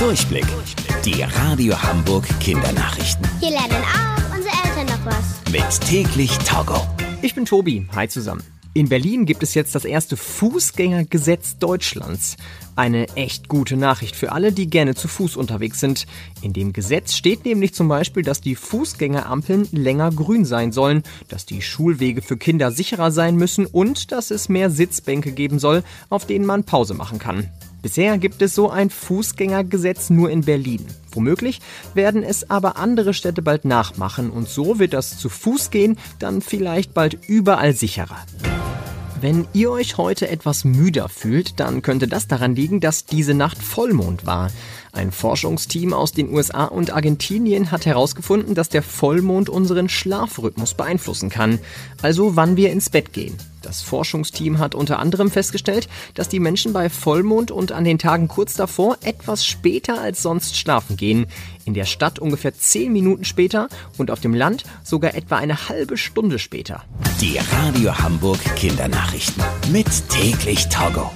Durchblick. Die Radio Hamburg Kindernachrichten. Hier lernen auch unsere Eltern noch was. Mit täglich Togo. Ich bin Tobi. Hi zusammen. In Berlin gibt es jetzt das erste Fußgängergesetz Deutschlands. Eine echt gute Nachricht für alle, die gerne zu Fuß unterwegs sind. In dem Gesetz steht nämlich zum Beispiel, dass die Fußgängerampeln länger grün sein sollen, dass die Schulwege für Kinder sicherer sein müssen und dass es mehr Sitzbänke geben soll, auf denen man Pause machen kann. Bisher gibt es so ein Fußgängergesetz nur in Berlin. Womöglich werden es aber andere Städte bald nachmachen und so wird das zu Fuß gehen dann vielleicht bald überall sicherer. Wenn ihr euch heute etwas müder fühlt, dann könnte das daran liegen, dass diese Nacht Vollmond war. Ein Forschungsteam aus den USA und Argentinien hat herausgefunden, dass der Vollmond unseren Schlafrhythmus beeinflussen kann, also wann wir ins Bett gehen. Das Forschungsteam hat unter anderem festgestellt, dass die Menschen bei Vollmond und an den Tagen kurz davor etwas später als sonst schlafen gehen. In der Stadt ungefähr 10 Minuten später und auf dem Land sogar etwa eine halbe Stunde später. Die Radio Hamburg Kindernachrichten. Mit täglich Togo.